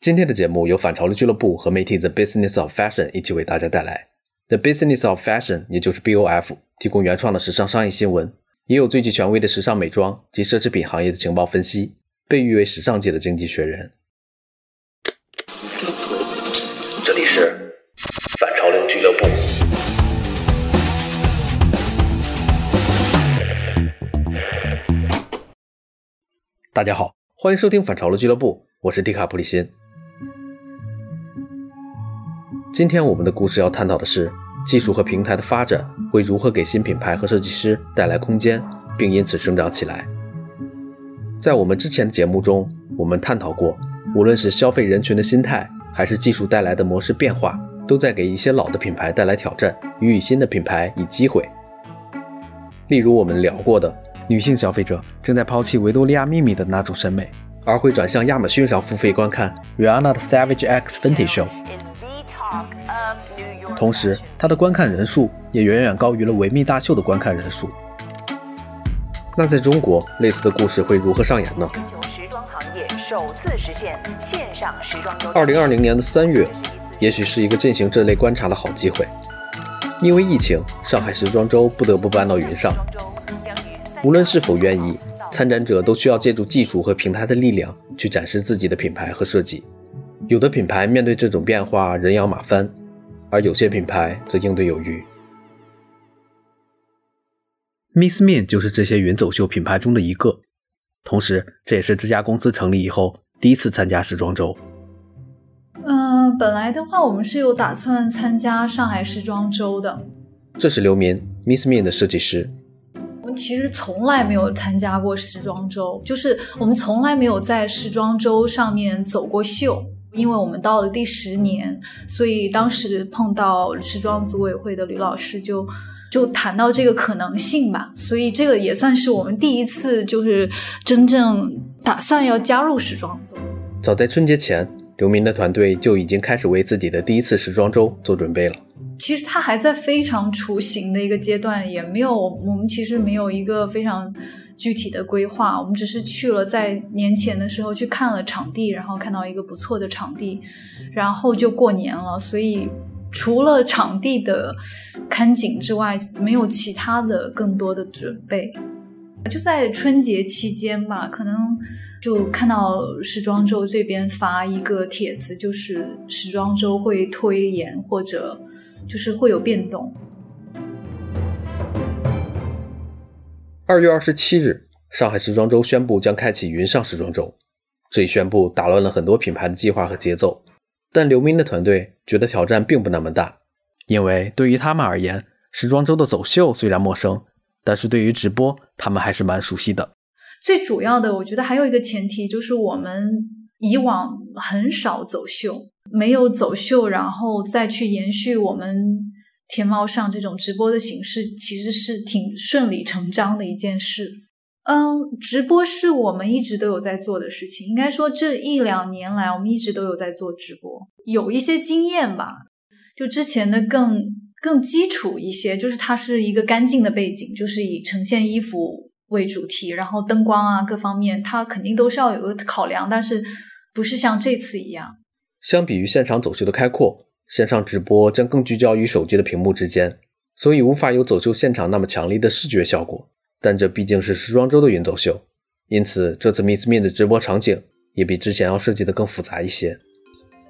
今天的节目由反潮流俱乐部和媒体 The Business of Fashion 一起为大家带来。The Business of Fashion，也就是 BOF，提供原创的时尚商业新闻，也有最具权威的时尚美妆及奢侈品行业的情报分析，被誉为时尚界的经济学人。这里是反潮流俱乐部。大家好，欢迎收听反潮流俱乐部，我是迪卡普里辛。今天我们的故事要探讨的是，技术和平台的发展会如何给新品牌和设计师带来空间，并因此生长起来。在我们之前的节目中，我们探讨过，无论是消费人群的心态，还是技术带来的模式变化，都在给一些老的品牌带来挑战，予以新的品牌以机会。例如我们聊过的。女性消费者正在抛弃维多利亚秘密的那种审美，而会转向亚马逊上付费观看 Rihanna 的 Savage X Fenty Show。同时，它的观看人数也远远高于了维密大秀的观看人数。那在中国，类似的故事会如何上演呢？二零二零年的三月，也许是一个进行这类观察的好机会，因为疫情，上海时装周不得不搬到云上。无论是否愿意，参展者都需要借助技术和平台的力量去展示自己的品牌和设计。有的品牌面对这种变化人仰马翻，而有些品牌则应对有余。Miss Min 就是这些云走秀品牌中的一个，同时这也是这家公司成立以后第一次参加时装周。嗯，本来的话我们是有打算参加上海时装周的。这是刘民，Miss Min 的设计师。我们其实从来没有参加过时装周，就是我们从来没有在时装周上面走过秀。因为我们到了第十年，所以当时碰到时装组委会的吕老师，就就谈到这个可能性吧。所以这个也算是我们第一次，就是真正打算要加入时装周。早在春节前，刘明的团队就已经开始为自己的第一次时装周做准备了。其实他还在非常雏形的一个阶段，也没有我们其实没有一个非常具体的规划。我们只是去了在年前的时候去看了场地，然后看到一个不错的场地，然后就过年了。所以除了场地的看景之外，没有其他的更多的准备。就在春节期间吧，可能就看到时装周这边发一个帖子，就是时装周会推延或者。就是会有变动。二月二十七日，上海时装周宣布将开启云上时装周，这一宣布打乱了很多品牌的计划和节奏。但刘明的团队觉得挑战并不那么大，因为对于他们而言，时装周的走秀虽然陌生，但是对于直播，他们还是蛮熟悉的。最主要的，我觉得还有一个前提就是我们以往很少走秀。没有走秀，然后再去延续我们天猫上这种直播的形式，其实是挺顺理成章的一件事。嗯，直播是我们一直都有在做的事情，应该说这一两年来，我们一直都有在做直播，有一些经验吧。就之前的更更基础一些，就是它是一个干净的背景，就是以呈现衣服为主题，然后灯光啊各方面，它肯定都是要有个考量，但是不是像这次一样。相比于现场走秀的开阔，线上直播将更聚焦于手机的屏幕之间，所以无法有走秀现场那么强烈的视觉效果。但这毕竟是时装周的云走秀，因此这次 Miss Min 的直播场景也比之前要设计的更复杂一些。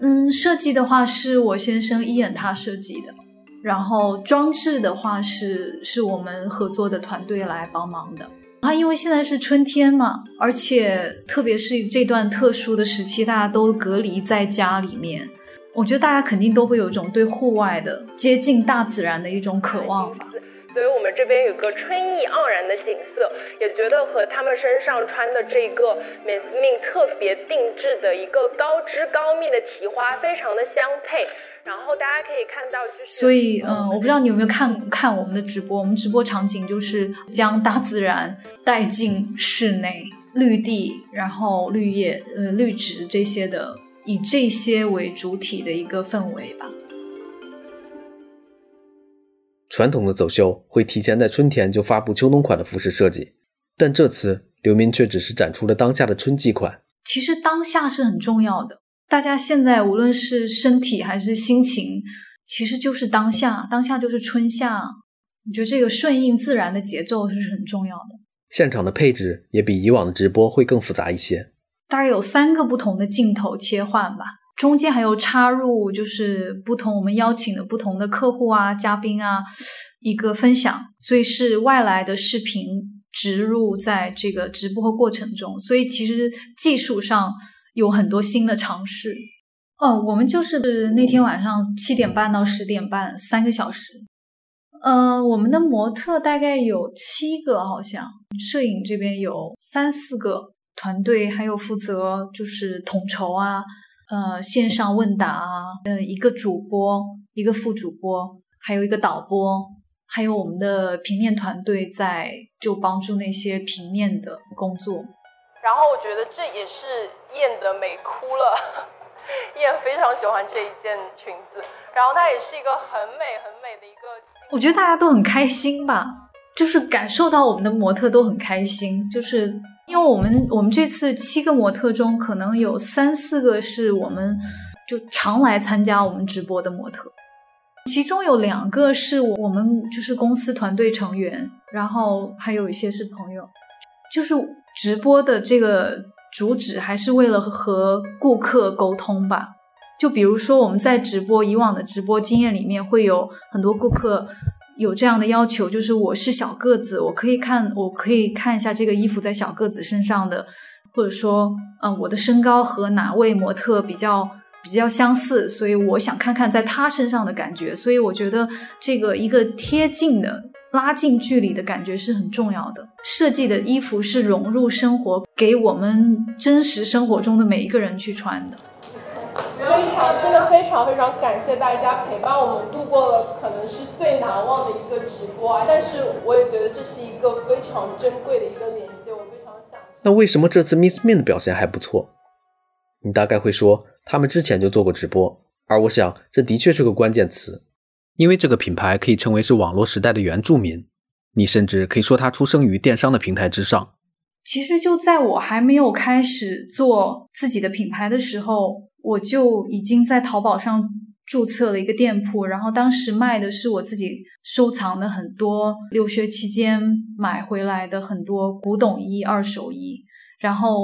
嗯，设计的话是我先生伊恩他设计的，然后装置的话是是我们合作的团队来帮忙的。啊，因为现在是春天嘛，而且特别是这段特殊的时期，大家都隔离在家里面，我觉得大家肯定都会有一种对户外的接近大自然的一种渴望吧。所以我们这边有个春意盎然的景色，也觉得和他们身上穿的这个 Miss Min 特别定制的一个高枝高密的提花，非常的相配。然后大家可以看到，就是所以，嗯，我不知道你有没有看看我们的直播。我们直播场景就是将大自然带进室内，绿地，然后绿叶，呃，绿植这些的，以这些为主体的一个氛围吧。传统的走秀会提前在春天就发布秋冬款的服饰设计，但这次刘明却只是展出了当下的春季款。其实当下是很重要的。大家现在无论是身体还是心情，其实就是当下，当下就是春夏。我觉得这个顺应自然的节奏是很重要的。现场的配置也比以往的直播会更复杂一些，大概有三个不同的镜头切换吧，中间还有插入就是不同我们邀请的不同的客户啊、嘉宾啊一个分享，所以是外来的视频植入在这个直播过程中，所以其实技术上。有很多新的尝试，哦，我们就是那天晚上七点半到十点半三个小时，嗯，我们的模特大概有七个，好像摄影这边有三四个团队，还有负责就是统筹啊，呃，线上问答啊，呃，一个主播，一个副主播，还有一个导播，还有我们的平面团队在就帮助那些平面的工作。然后我觉得这也是燕的美哭了，燕非常喜欢这一件裙子，然后它也是一个很美很美的一个。我觉得大家都很开心吧，就是感受到我们的模特都很开心，就是因为我们我们这次七个模特中，可能有三四个是我们就常来参加我们直播的模特，其中有两个是我们就是公司团队成员，然后还有一些是朋友，就是。直播的这个主旨还是为了和顾客沟通吧。就比如说我们在直播以往的直播经验里面，会有很多顾客有这样的要求，就是我是小个子，我可以看，我可以看一下这个衣服在小个子身上的，或者说，呃，我的身高和哪位模特比较比较相似，所以我想看看在他身上的感觉。所以我觉得这个一个贴近的。拉近距离的感觉是很重要的。设计的衣服是融入生活，给我们真实生活中的每一个人去穿的。真的非常非常感谢大家陪伴我们度过了可能是最难忘的一个直播啊！但是我也觉得这是一个非常珍贵的一个连接，我非常想。那为什么这次 Miss Min 的表现还不错？你大概会说，他们之前就做过直播，而我想这的确是个关键词。因为这个品牌可以称为是网络时代的原住民，你甚至可以说它出生于电商的平台之上。其实就在我还没有开始做自己的品牌的时候，我就已经在淘宝上注册了一个店铺，然后当时卖的是我自己收藏的很多留学期间买回来的很多古董衣、二手衣，然后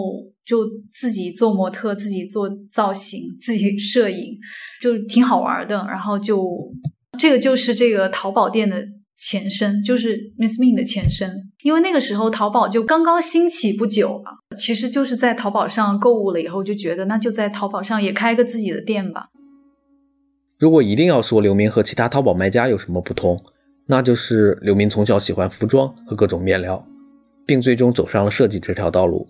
就自己做模特、自己做造型、自己摄影，就挺好玩的，然后就。这个就是这个淘宝店的前身，就是 Miss Min 的前身。因为那个时候淘宝就刚刚兴起不久嘛，其实就是在淘宝上购物了以后，就觉得那就在淘宝上也开个自己的店吧。如果一定要说刘明和其他淘宝卖家有什么不同，那就是刘明从小喜欢服装和各种面料，并最终走上了设计这条道路。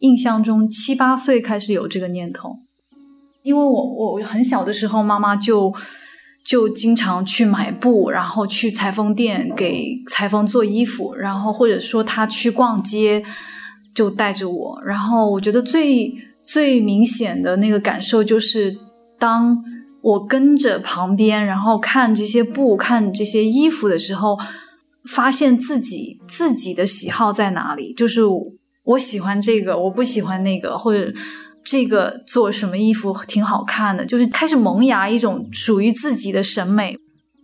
印象中七八岁开始有这个念头。因为我我很小的时候，妈妈就就经常去买布，然后去裁缝店给裁缝做衣服，然后或者说他去逛街就带着我。然后我觉得最最明显的那个感受就是，当我跟着旁边，然后看这些布、看这些衣服的时候，发现自己自己的喜好在哪里，就是我喜欢这个，我不喜欢那个，或者。这个做什么衣服挺好看的，就是开始萌芽一种属于自己的审美。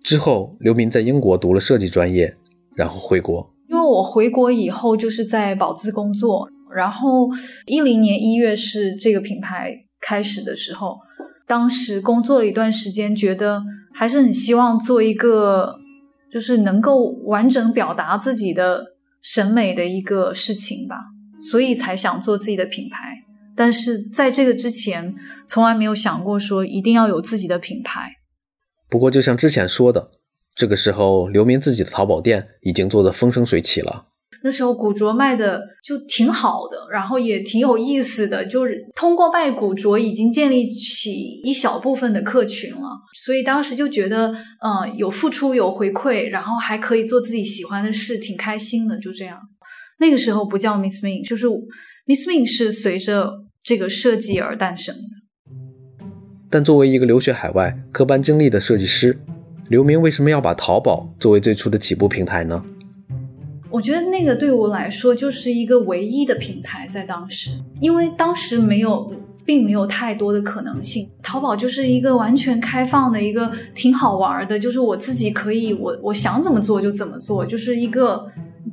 之后，刘明在英国读了设计专业，然后回国。因为我回国以后就是在宝姿工作，然后一零年一月是这个品牌开始的时候，当时工作了一段时间，觉得还是很希望做一个就是能够完整表达自己的审美的一个事情吧，所以才想做自己的品牌。但是在这个之前，从来没有想过说一定要有自己的品牌。不过，就像之前说的，这个时候刘明自己的淘宝店已经做得风生水起了。那时候古着卖的就挺好的，然后也挺有意思的，就是通过卖古着已经建立起一小部分的客群了。所以当时就觉得，嗯，有付出有回馈，然后还可以做自己喜欢的事，挺开心的。就这样，那个时候不叫 Miss Min，就是 Miss Min 是随着。这个设计而诞生的。但作为一个留学海外、科班经历的设计师，刘明为什么要把淘宝作为最初的起步平台呢？我觉得那个对我来说就是一个唯一的平台，在当时，因为当时没有。并没有太多的可能性。淘宝就是一个完全开放的一个，挺好玩的，就是我自己可以，我我想怎么做就怎么做，就是一个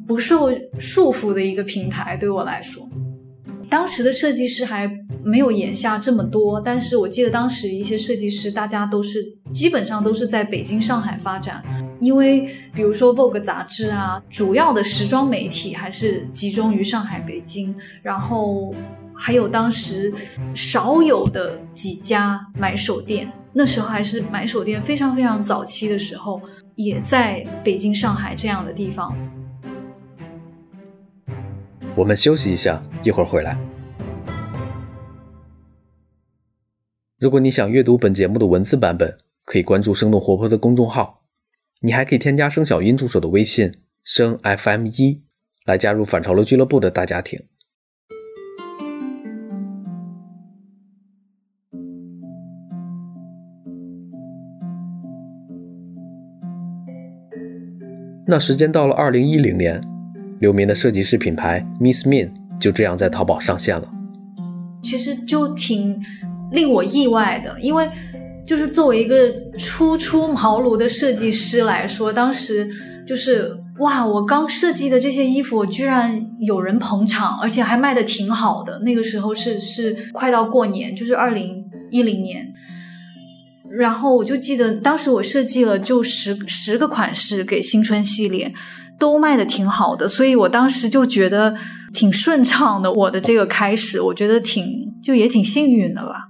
不受束缚的一个平台。对我来说，当时的设计师还没有眼下这么多，但是我记得当时一些设计师，大家都是基本上都是在北京、上海发展，因为比如说 Vogue 杂志啊，主要的时装媒体还是集中于上海、北京，然后。还有当时少有的几家买手店，那时候还是买手店非常非常早期的时候，也在北京、上海这样的地方。我们休息一下，一会儿回来。如果你想阅读本节目的文字版本，可以关注生动活泼的公众号。你还可以添加生小音助手的微信“生 FM 一”，来加入反潮流俱乐部的大家庭。那时间到了二零一零年，刘明的设计师品牌 Miss Min 就这样在淘宝上线了。其实就挺令我意外的，因为就是作为一个初出茅庐的设计师来说，当时就是哇，我刚设计的这些衣服，居然有人捧场，而且还卖的挺好的。那个时候是是快到过年，就是二零一零年。然后我就记得当时我设计了就十十个款式给新春系列，都卖的挺好的，所以我当时就觉得挺顺畅的。我的这个开始，我觉得挺就也挺幸运的吧。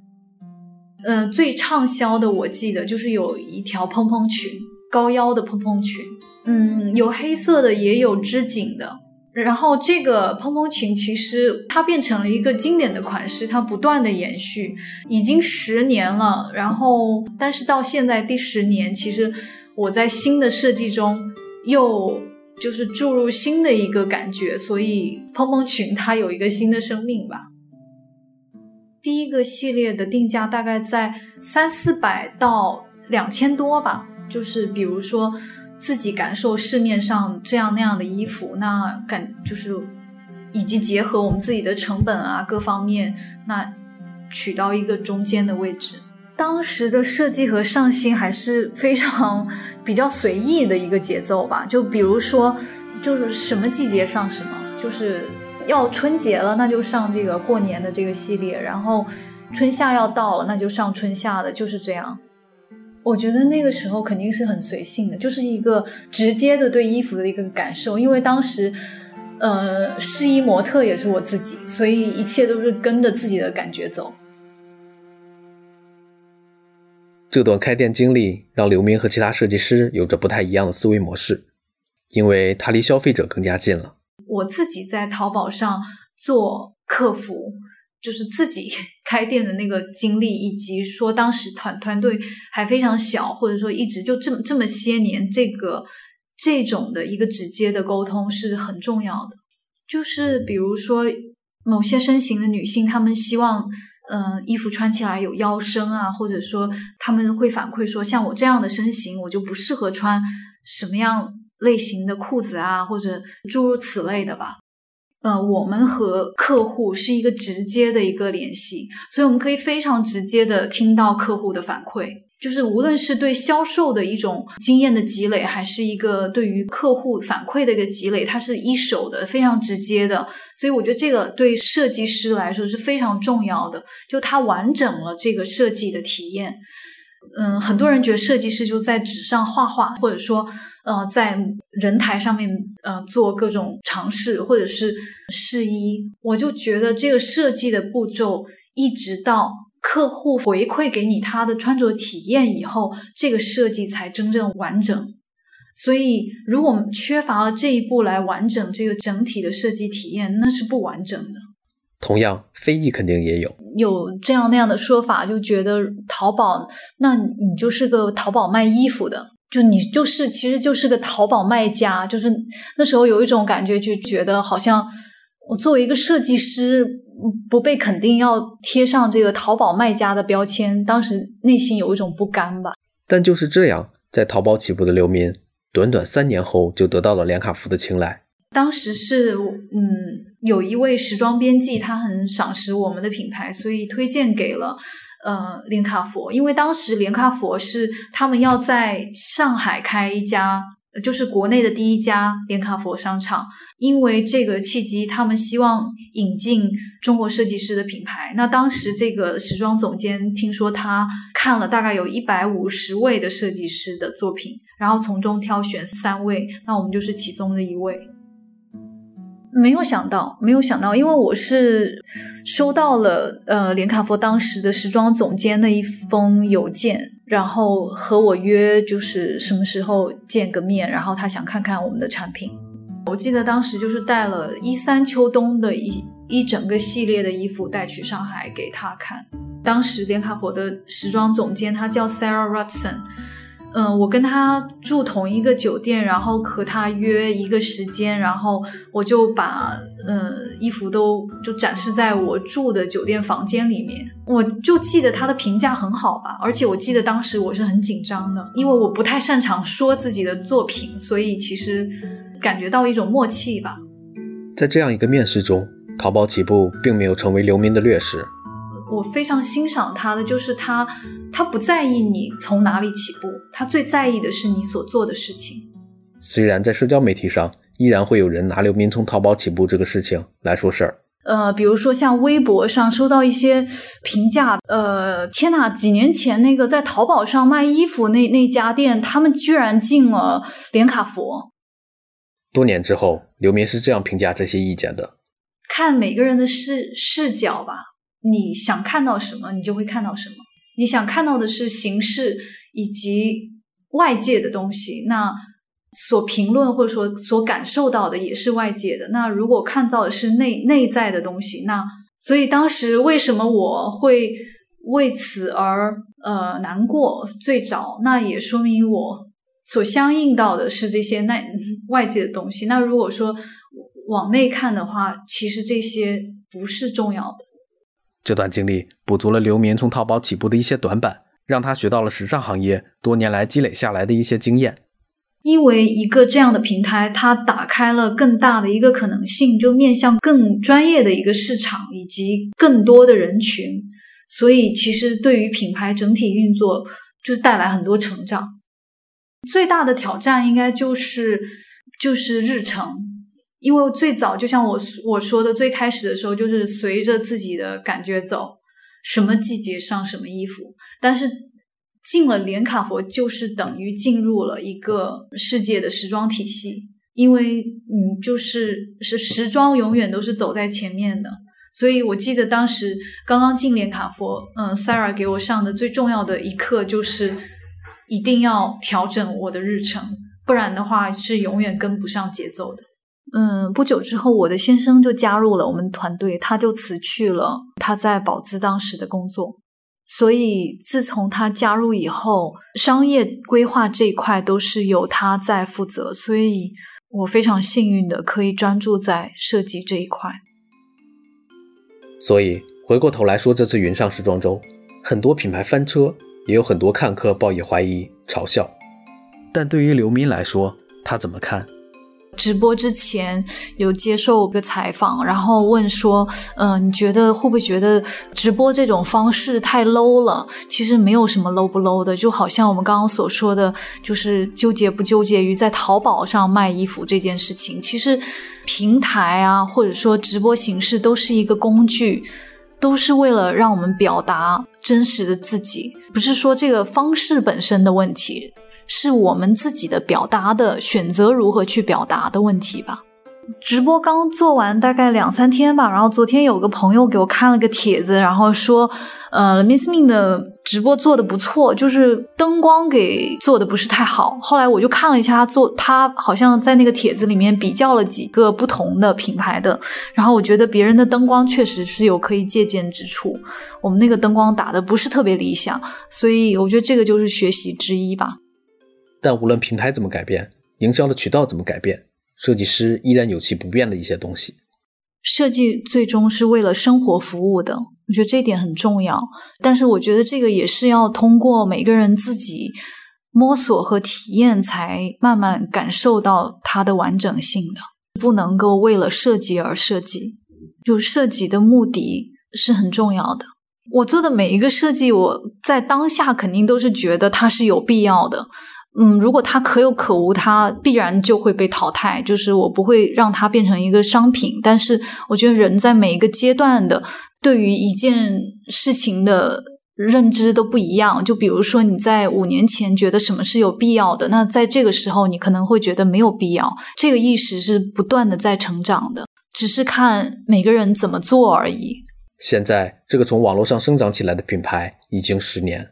嗯，最畅销的我记得就是有一条蓬蓬裙，高腰的蓬蓬裙，嗯，有黑色的也有织锦的。然后这个蓬蓬裙其实它变成了一个经典的款式，它不断的延续，已经十年了。然后，但是到现在第十年，其实我在新的设计中又就是注入新的一个感觉，所以蓬蓬裙它有一个新的生命吧。第一个系列的定价大概在三四百到两千多吧，就是比如说。自己感受市面上这样那样的衣服，那感就是以及结合我们自己的成本啊各方面，那取到一个中间的位置。当时的设计和上新还是非常比较随意的一个节奏吧，就比如说就是什么季节上什么，就是要春节了那就上这个过年的这个系列，然后春夏要到了那就上春夏的，就是这样。我觉得那个时候肯定是很随性的，就是一个直接的对衣服的一个感受。因为当时，呃，试衣模特也是我自己，所以一切都是跟着自己的感觉走。这段开店经历让刘明和其他设计师有着不太一样的思维模式，因为他离消费者更加近了。我自己在淘宝上做客服。就是自己 开店的那个经历，以及说当时团团队还非常小，或者说一直就这么这么些年，这个这种的一个直接的沟通是很重要的。就是比如说某些身形的女性，她们希望嗯衣服穿起来有腰身啊，或者说他们会反馈说，像我这样的身形，我就不适合穿什么样类型的裤子啊，或者诸如此类的吧。呃，我们和客户是一个直接的一个联系，所以我们可以非常直接的听到客户的反馈，就是无论是对销售的一种经验的积累，还是一个对于客户反馈的一个积累，它是一手的，非常直接的。所以我觉得这个对设计师来说是非常重要的，就它完整了这个设计的体验。嗯，很多人觉得设计师就在纸上画画，或者说，呃，在人台上面呃做各种尝试，或者是试衣。我就觉得这个设计的步骤，一直到客户回馈给你他的穿着体验以后，这个设计才真正完整。所以，如果缺乏了这一步来完整这个整体的设计体验，那是不完整的。同样，非议肯定也有有这样那样的说法，就觉得淘宝，那你就是个淘宝卖衣服的，就你就是其实就是个淘宝卖家，就是那时候有一种感觉，就觉得好像我作为一个设计师，不被肯定要贴上这个淘宝卖家的标签，当时内心有一种不甘吧。但就是这样，在淘宝起步的刘民，短短三年后就得到了连卡夫的青睐。当时是嗯。有一位时装编辑，他很赏识我们的品牌，所以推荐给了呃连卡佛。因为当时连卡佛是他们要在上海开一家，就是国内的第一家连卡佛商场。因为这个契机，他们希望引进中国设计师的品牌。那当时这个时装总监听说他看了大概有一百五十位的设计师的作品，然后从中挑选三位，那我们就是其中的一位。没有想到，没有想到，因为我是收到了呃连卡佛当时的时装总监的一封邮件，然后和我约就是什么时候见个面，然后他想看看我们的产品。我记得当时就是带了一三秋冬的一一整个系列的衣服带去上海给他看。当时连卡佛的时装总监他叫 Sarah Rutson，嗯，我跟他住同一个酒店，然后和他约一个时间，然后我就把嗯衣服都就展示在我住的酒店房间里面。我就记得他的评价很好吧，而且我记得当时我是很紧张的，因为我不太擅长说自己的作品，所以其实。感觉到一种默契吧。在这样一个面试中，淘宝起步并没有成为刘明的劣势。我非常欣赏他的，就是他，他不在意你从哪里起步，他最在意的是你所做的事情。虽然在社交媒体上，依然会有人拿刘明从淘宝起步这个事情来说事儿。呃，比如说像微博上收到一些评价，呃，天呐，几年前那个在淘宝上卖衣服那那家店，他们居然进了连卡佛。多年之后，刘明是这样评价这些意见的：看每个人的视视角吧，你想看到什么，你就会看到什么。你想看到的是形式以及外界的东西，那所评论或者说所感受到的也是外界的。那如果看到的是内内在的东西，那所以当时为什么我会为此而呃难过？最早那也说明我。所相应到的是这些内外界的东西。那如果说往内看的话，其实这些不是重要的。这段经历补足了刘明从淘宝起步的一些短板，让他学到了时尚行业多年来积累下来的一些经验。因为一个这样的平台，它打开了更大的一个可能性，就面向更专业的一个市场以及更多的人群，所以其实对于品牌整体运作就带来很多成长。最大的挑战应该就是就是日程，因为最早就像我我说的，最开始的时候就是随着自己的感觉走，什么季节上什么衣服。但是进了连卡佛，就是等于进入了一个世界的时装体系，因为嗯，就是是时装永远都是走在前面的。所以我记得当时刚刚进连卡佛，嗯，Sara 给我上的最重要的一课就是。一定要调整我的日程，不然的话是永远跟不上节奏的。嗯，不久之后，我的先生就加入了我们团队，他就辞去了他在宝姿当时的工作。所以自从他加入以后，商业规划这一块都是由他在负责，所以我非常幸运的可以专注在设计这一块。所以回过头来说，这次云上时装周，很多品牌翻车。也有很多看客抱以怀疑、嘲笑，但对于刘明来说，他怎么看？直播之前有接受个采访，然后问说：“嗯，你觉得会不会觉得直播这种方式太 low 了？”其实没有什么 low 不 low 的，就好像我们刚刚所说的，就是纠结不纠结于在淘宝上卖衣服这件事情。其实平台啊，或者说直播形式都是一个工具。都是为了让我们表达真实的自己，不是说这个方式本身的问题，是我们自己的表达的选择如何去表达的问题吧。直播刚做完大概两三天吧，然后昨天有个朋友给我看了个帖子，然后说，呃，Miss Min 的直播做的不错，就是灯光给做的不是太好。后来我就看了一下他做，他好像在那个帖子里面比较了几个不同的品牌的，然后我觉得别人的灯光确实是有可以借鉴之处，我们那个灯光打的不是特别理想，所以我觉得这个就是学习之一吧。但无论平台怎么改变，营销的渠道怎么改变。设计师依然有其不变的一些东西。设计最终是为了生活服务的，我觉得这一点很重要。但是我觉得这个也是要通过每个人自己摸索和体验，才慢慢感受到它的完整性的。不能够为了设计而设计，就设计的目的是很重要的。我做的每一个设计，我在当下肯定都是觉得它是有必要的。嗯，如果它可有可无，它必然就会被淘汰。就是我不会让它变成一个商品。但是我觉得人在每一个阶段的对于一件事情的认知都不一样。就比如说你在五年前觉得什么是有必要的，那在这个时候你可能会觉得没有必要。这个意识是不断的在成长的，只是看每个人怎么做而已。现在这个从网络上生长起来的品牌已经十年。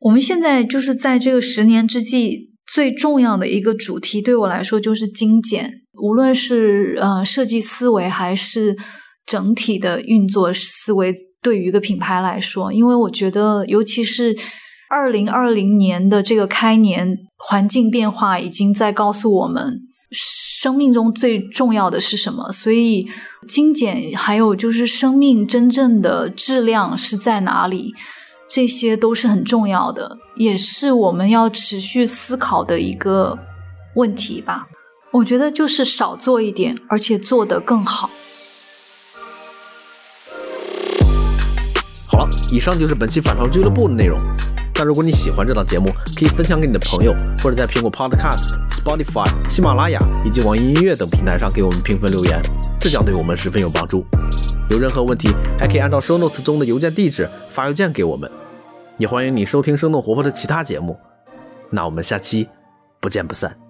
我们现在就是在这个十年之际，最重要的一个主题对我来说就是精简。无论是呃设计思维，还是整体的运作思维，对于一个品牌来说，因为我觉得，尤其是二零二零年的这个开年，环境变化已经在告诉我们，生命中最重要的是什么。所以，精简还有就是生命真正的质量是在哪里？这些都是很重要的，也是我们要持续思考的一个问题吧。我觉得就是少做一点，而且做得更好。好了，以上就是本期反超俱乐部的内容。那如果你喜欢这档节目，可以分享给你的朋友，或者在苹果 Podcast、Spotify、喜马拉雅以及网易音乐等平台上给我们评分留言，这将对我们十分有帮助。有任何问题，还可以按照 show notes 中的邮件地址发邮件给我们。也欢迎你收听生动活泼的其他节目。那我们下期不见不散。